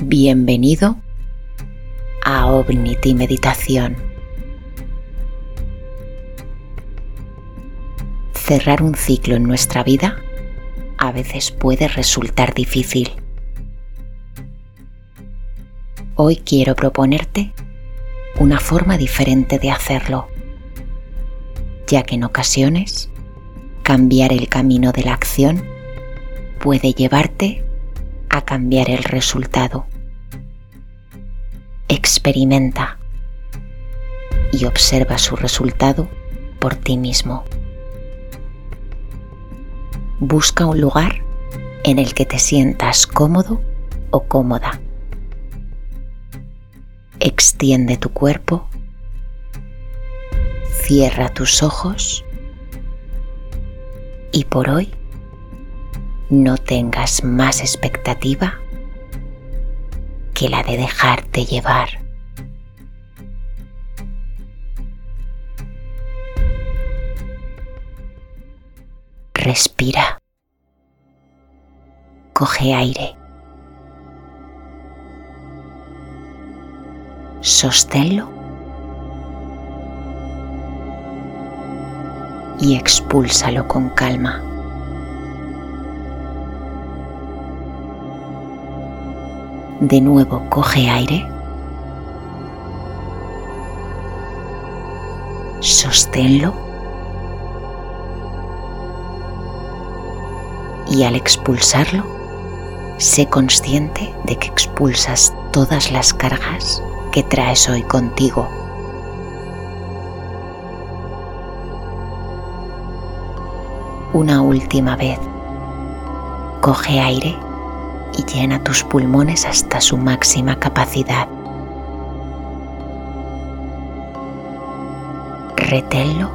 Bienvenido a Omnity Meditación. Cerrar un ciclo en nuestra vida a veces puede resultar difícil. Hoy quiero proponerte una forma diferente de hacerlo, ya que en ocasiones cambiar el camino de la acción puede llevarte a cambiar el resultado. Experimenta y observa su resultado por ti mismo. Busca un lugar en el que te sientas cómodo o cómoda. Extiende tu cuerpo. Cierra tus ojos. Y por hoy no tengas más expectativa que la de dejarte llevar. Respira. Coge aire. Sosténlo. Y expúlsalo con calma. De nuevo coge aire. Sosténlo. Y al expulsarlo, sé consciente de que expulsas todas las cargas que traes hoy contigo. Una última vez, coge aire y llena tus pulmones hasta su máxima capacidad. Reténlo.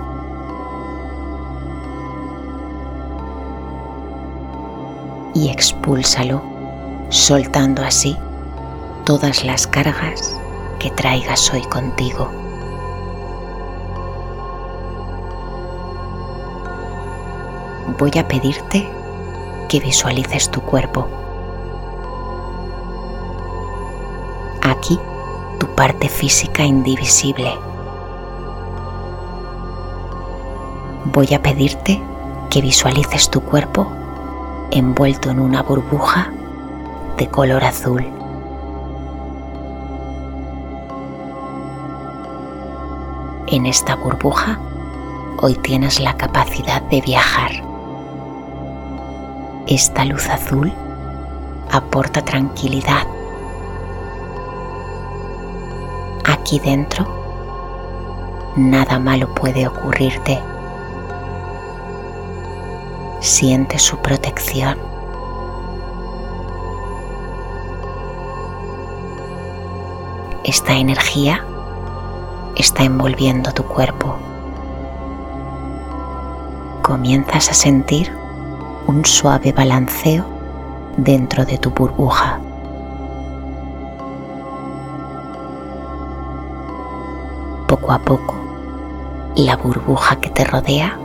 Y expúlsalo, soltando así todas las cargas que traigas hoy contigo. Voy a pedirte que visualices tu cuerpo. Aquí tu parte física indivisible. Voy a pedirte que visualices tu cuerpo envuelto en una burbuja de color azul. En esta burbuja hoy tienes la capacidad de viajar. Esta luz azul aporta tranquilidad aquí dentro, nada malo puede ocurrirte. Siente su protección. Esta energía está envolviendo tu cuerpo. Comienzas a sentir un suave balanceo dentro de tu burbuja. Poco a poco, la burbuja que te rodea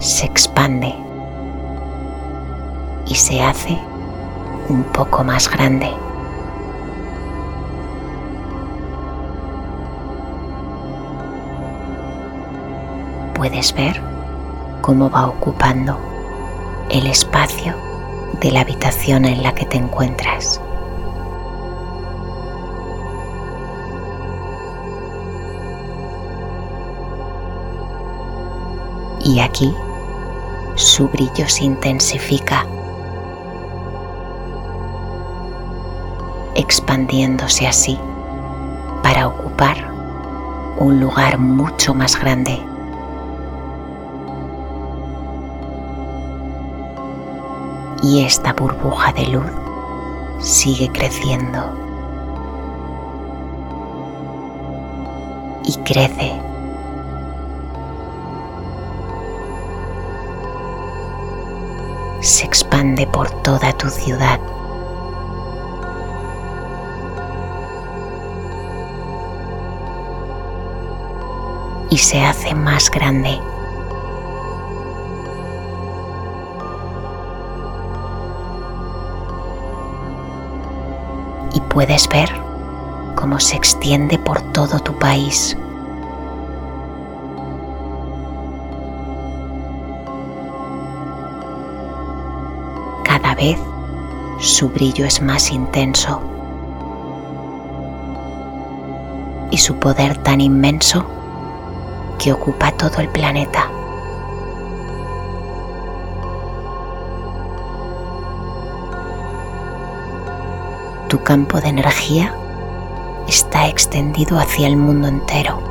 se expande y se hace un poco más grande. Puedes ver cómo va ocupando el espacio de la habitación en la que te encuentras. Y aquí su brillo se intensifica, expandiéndose así para ocupar un lugar mucho más grande. Y esta burbuja de luz sigue creciendo y crece se expande por toda tu ciudad. Y se hace más grande. Y puedes ver cómo se extiende por todo tu país. Vez su brillo es más intenso y su poder tan inmenso que ocupa todo el planeta. Tu campo de energía está extendido hacia el mundo entero.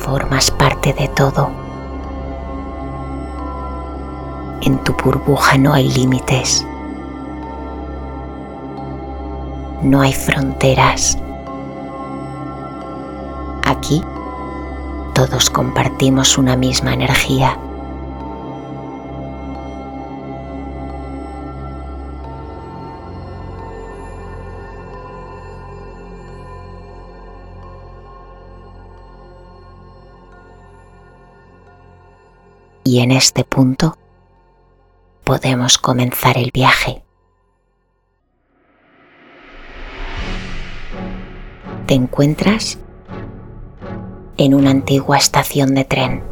Formas de todo. En tu burbuja no hay límites. No hay fronteras. Aquí todos compartimos una misma energía. Y en este punto podemos comenzar el viaje. Te encuentras en una antigua estación de tren.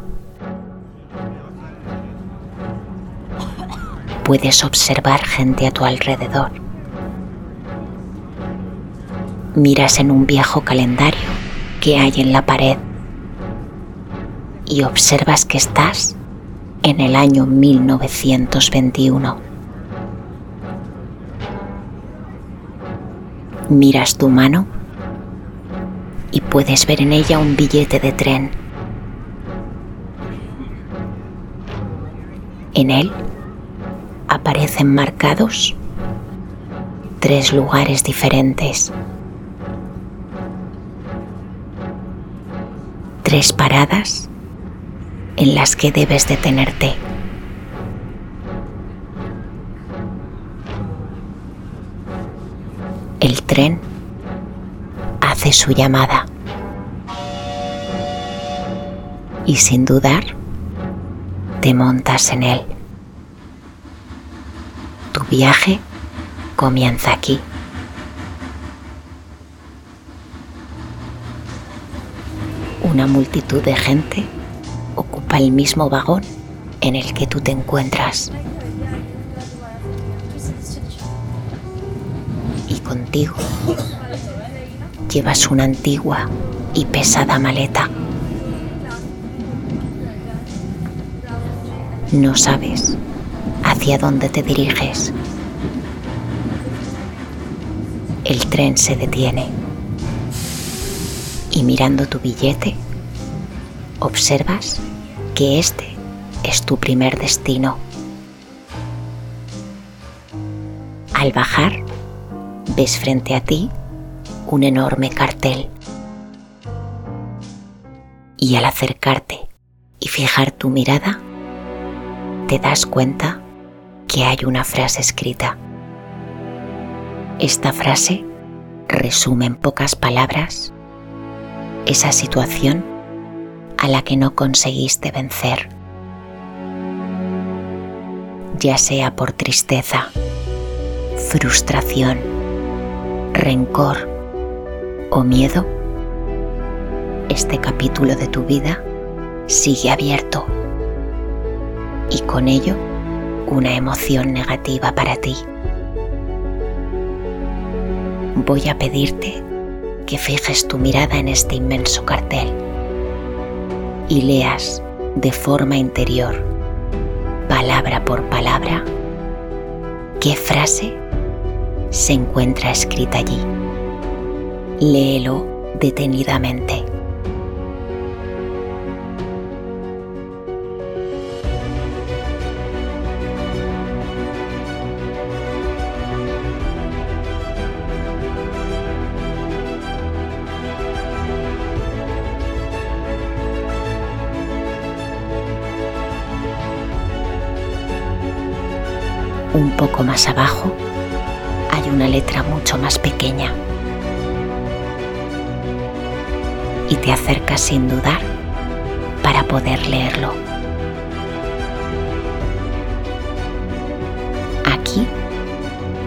Puedes observar gente a tu alrededor. Miras en un viejo calendario que hay en la pared y observas que estás en el año 1921. Miras tu mano y puedes ver en ella un billete de tren. En él aparecen marcados tres lugares diferentes. Tres paradas en las que debes detenerte. El tren hace su llamada y sin dudar te montas en él. Tu viaje comienza aquí. Una multitud de gente el mismo vagón en el que tú te encuentras. Y contigo llevas una antigua y pesada maleta. No sabes hacia dónde te diriges. El tren se detiene y mirando tu billete observas que este es tu primer destino. Al bajar, ves frente a ti un enorme cartel. Y al acercarte y fijar tu mirada, te das cuenta que hay una frase escrita. Esta frase resume en pocas palabras esa situación a la que no conseguiste vencer, ya sea por tristeza, frustración, rencor o miedo, este capítulo de tu vida sigue abierto. Y con ello una emoción negativa para ti. Voy a pedirte que fijes tu mirada en este inmenso cartel y leas de forma interior, palabra por palabra, qué frase se encuentra escrita allí. Léelo detenidamente. Poco más abajo hay una letra mucho más pequeña y te acercas sin dudar para poder leerlo.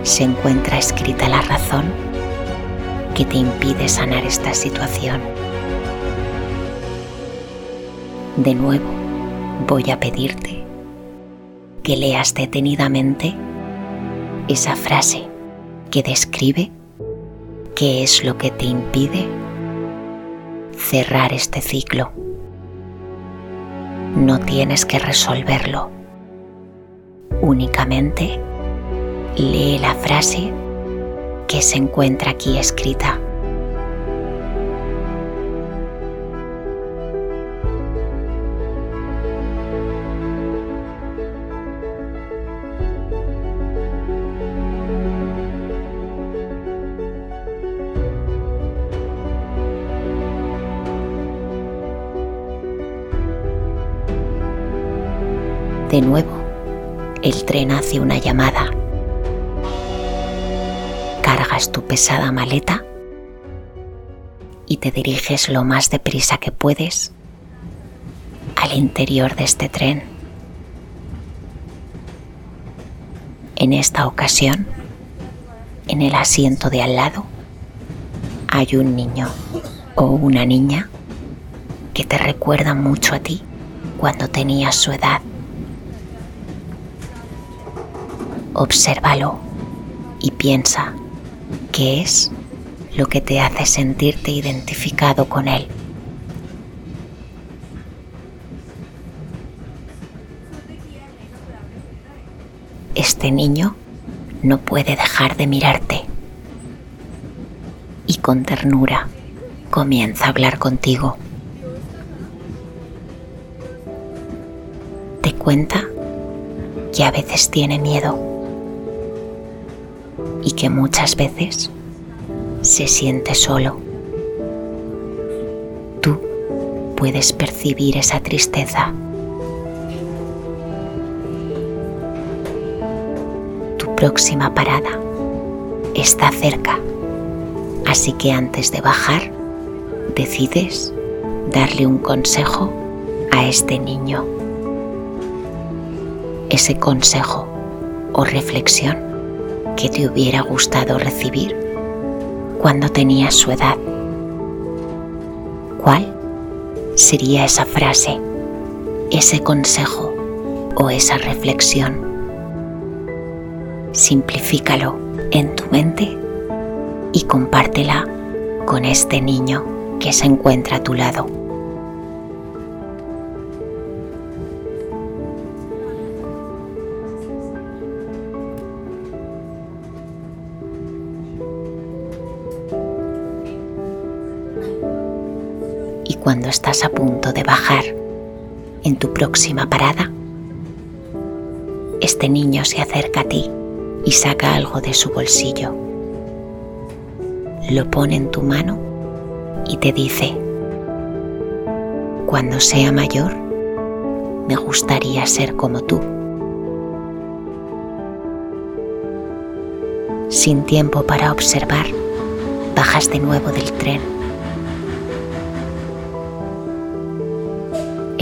se encuentra escrita la razón que te impide sanar esta situación. De nuevo, voy a pedirte que leas detenidamente esa frase que describe qué es lo que te impide cerrar este ciclo. No tienes que resolverlo. Únicamente lee la frase que se encuentra aquí escrita. De nuevo, el tren hace una llamada. Cargas tu pesada maleta y te diriges lo más deprisa que puedes al interior de este tren. En esta ocasión, en el asiento de al lado, hay un niño o una niña que te recuerda mucho a ti cuando tenías su edad. Obsérvalo y piensa qué es lo que te hace sentirte identificado con él. Este niño no puede dejar de mirarte y con ternura comienza a hablar contigo. Te cuenta que a veces tiene miedo y que muchas veces se siente solo. Tú puedes percibir esa tristeza. Tu próxima parada está cerca, así que antes de bajar, decides darle un consejo a este niño. Ese consejo o reflexión que te hubiera gustado recibir cuando tenías su edad? ¿Cuál sería esa frase, ese consejo o esa reflexión? Simplifícalo en tu mente y compártela con este niño que se encuentra a tu lado. Cuando estás a punto de bajar en tu próxima parada, este niño se acerca a ti y saca algo de su bolsillo. Lo pone en tu mano y te dice, cuando sea mayor, me gustaría ser como tú. Sin tiempo para observar, bajas de nuevo del tren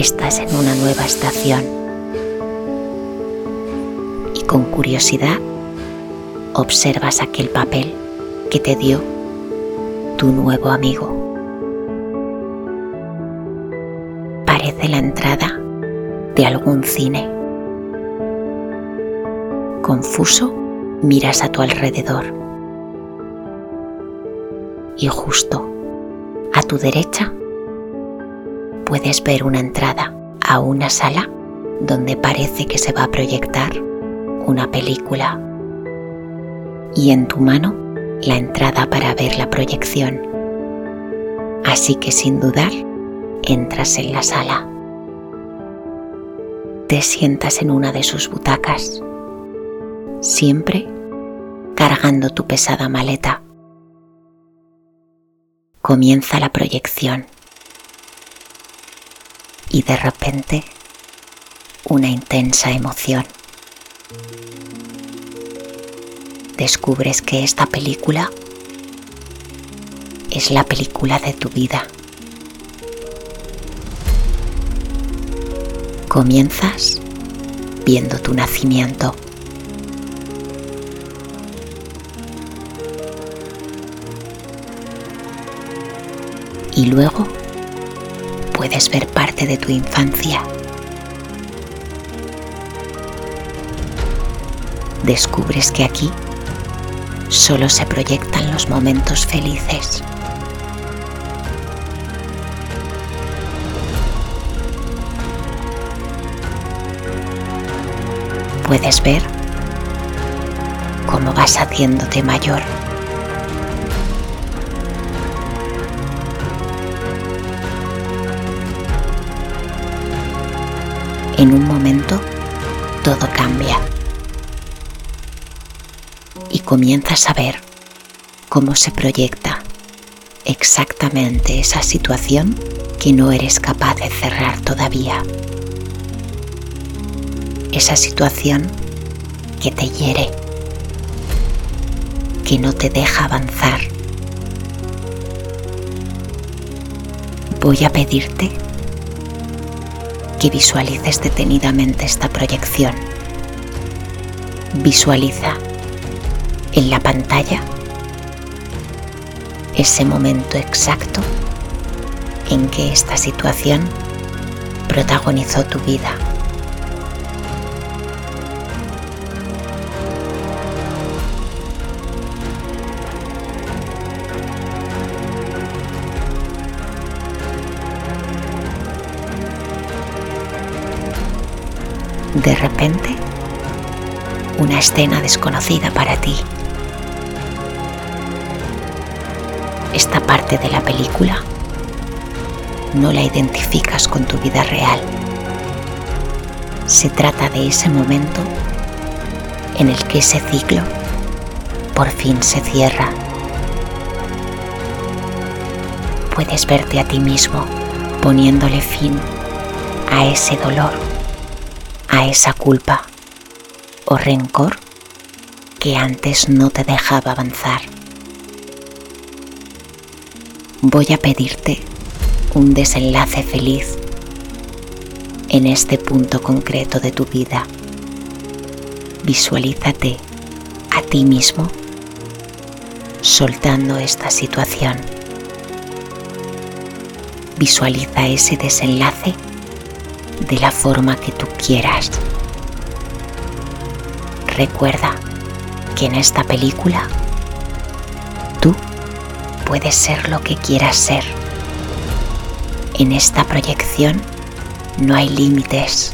estás en una nueva estación y con curiosidad observas aquel papel que te dio tu nuevo amigo. Parece la entrada de algún cine. Confuso, miras a tu alrededor y justo a tu derecha puedes ver una entrada a una sala donde parece que se va a proyectar una película y en tu mano la entrada para ver la proyección. Así que sin dudar, entras en la sala. Te sientas en una de sus butacas, siempre cargando tu pesada maleta. Comienza la proyección y de repente una intensa emoción. Descubres que esta película es la película de tu vida. Comienzas viendo tu nacimiento. Y luego puedes ver parte de tu infancia. Descubres que aquí solo se proyectan los momentos felices. Puedes ver cómo vas haciéndote mayor. En un momento todo cambia y comienzas a ver cómo se proyecta exactamente esa situación que no eres capaz de cerrar todavía. Esa situación que te hiere, que no te deja avanzar. Voy a pedirte que visualices detenidamente esta proyección. Visualiza en la pantalla ese momento exacto en que esta situación protagonizó tu vida. De repente, una escena desconocida para ti esta parte de la película no la identificas con tu vida real. Se trata de ese momento en el que ese ciclo por fin se cierra. Puedes verte a ti mismo poniéndole fin a ese dolor, a esa culpa o rencor que antes no te dejaba avanzar voy a pedirte un desenlace feliz en este punto concreto de tu vida. Visualízate a ti mismo soltando esta situación. Visualiza ese desenlace de la forma que tú quieras. Recuerda que en esta película tú puedes ser lo que quieras ser. En esta proyección no hay límites.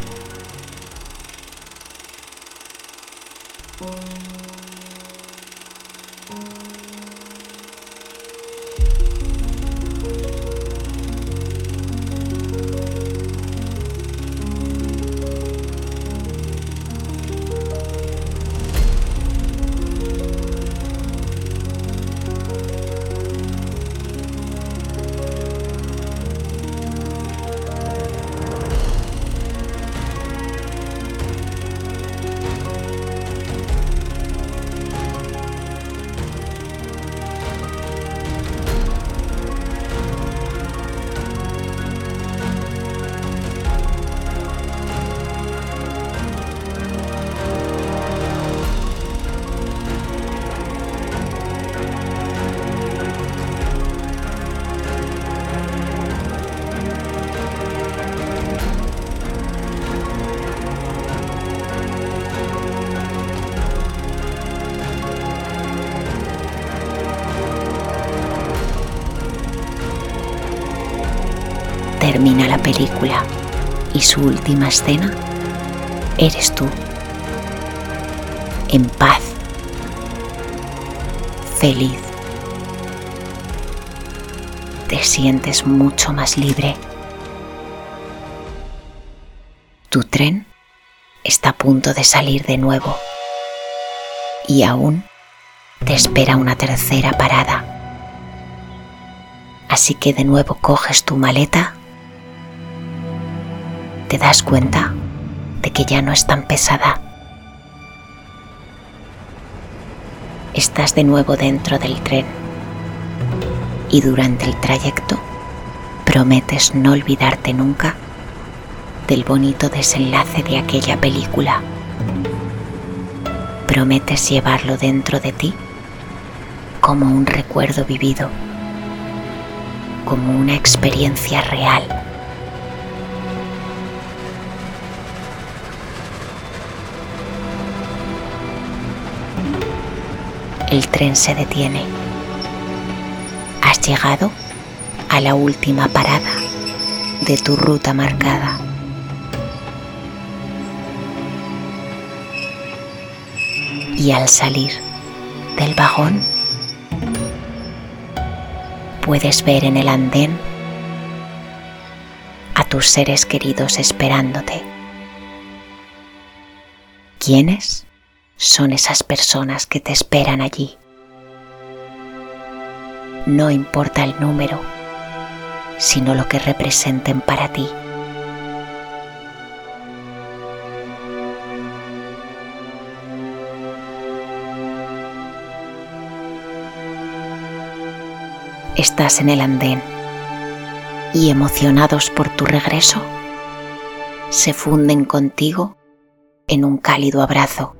Película y su última escena eres tú, en paz, feliz. Te sientes mucho más libre. Tu tren está a punto de salir de nuevo y aún te espera una tercera parada. Así que de nuevo coges tu maleta te das cuenta de que ya no es tan pesada. Estás de nuevo dentro del tren y durante el trayecto prometes no olvidarte nunca del bonito desenlace de aquella película. Prometes llevarlo dentro de ti como un recuerdo vivido, como una experiencia real. El tren se detiene. Has llegado a la última parada de tu ruta marcada. Y al salir del vagón, puedes ver en el andén a tus seres queridos esperándote. ¿Quiénes son esas personas que te esperan allí? No importa el número, sino lo que representen para ti. Estás en el andén y emocionados por tu regreso, se funden contigo en un cálido abrazo.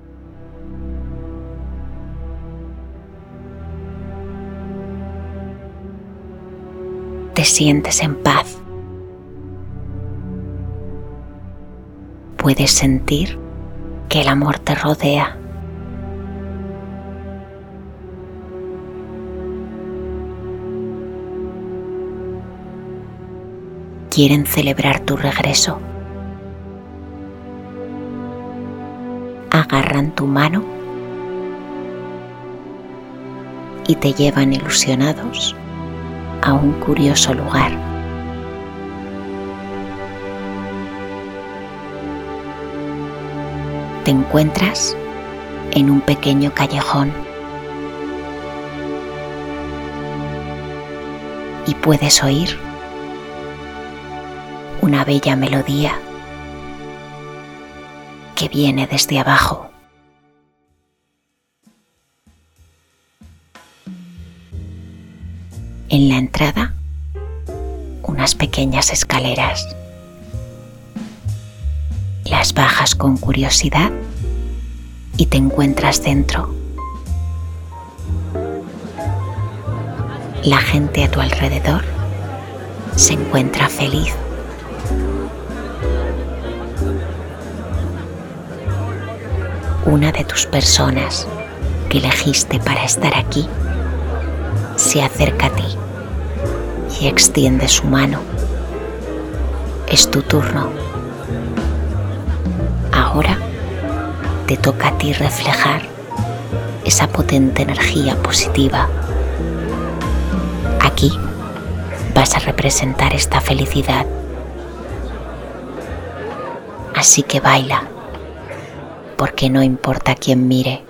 Te sientes en paz. Puedes sentir que el amor te rodea. quieren celebrar tu regreso. Agarran tu mano y te llevan ilusionados a un curioso lugar. Te encuentras en un pequeño callejón y puedes oír una bella melodía que viene desde abajo. En la entrada, unas pequeñas escaleras. Las bajas con curiosidad y te encuentras dentro. La gente a tu alrededor se encuentra feliz una de tus personas que elegiste para estar aquí se acerca a ti y extiende su mano. Es tu turno. Ahora te toca a ti reflejar esa potente energía positiva. Aquí vas a representar esta felicidad. Así que baila porque no importa quién mire.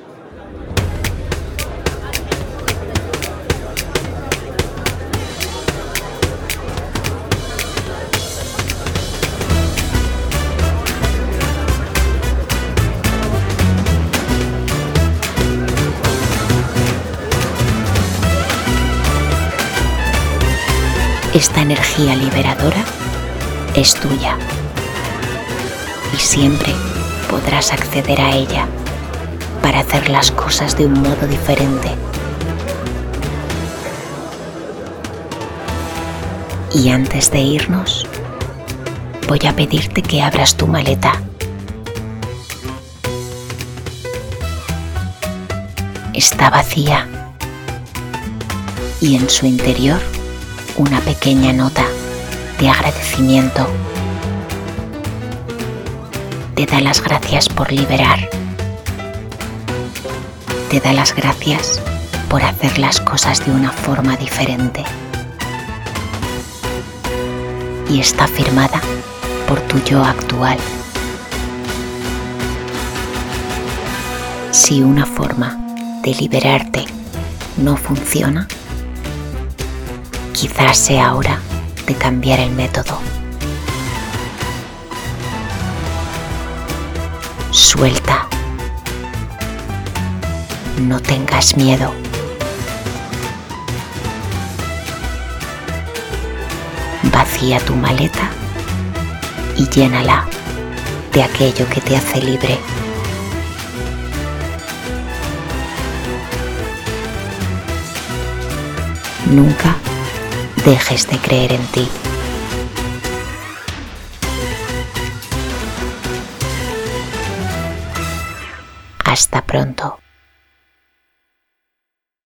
Esta energía liberadora es tuya y siempre podrás acceder a ella para hacer las cosas de un modo diferente. Y antes de irnos, voy a pedirte que abras tu maleta. Está vacía y en su interior una pequeña nota de agradecimiento te da las gracias por liberar. Te da las gracias por hacer las cosas de una forma diferente. Y está firmada por tu yo actual. Si una forma de liberarte no funciona, quizás sea hora de cambiar el método. Suelta. No tengas miedo. Vacía tu maleta y llénala de aquello que te hace libre. Nunca dejes de creer en ti. Hasta pronto.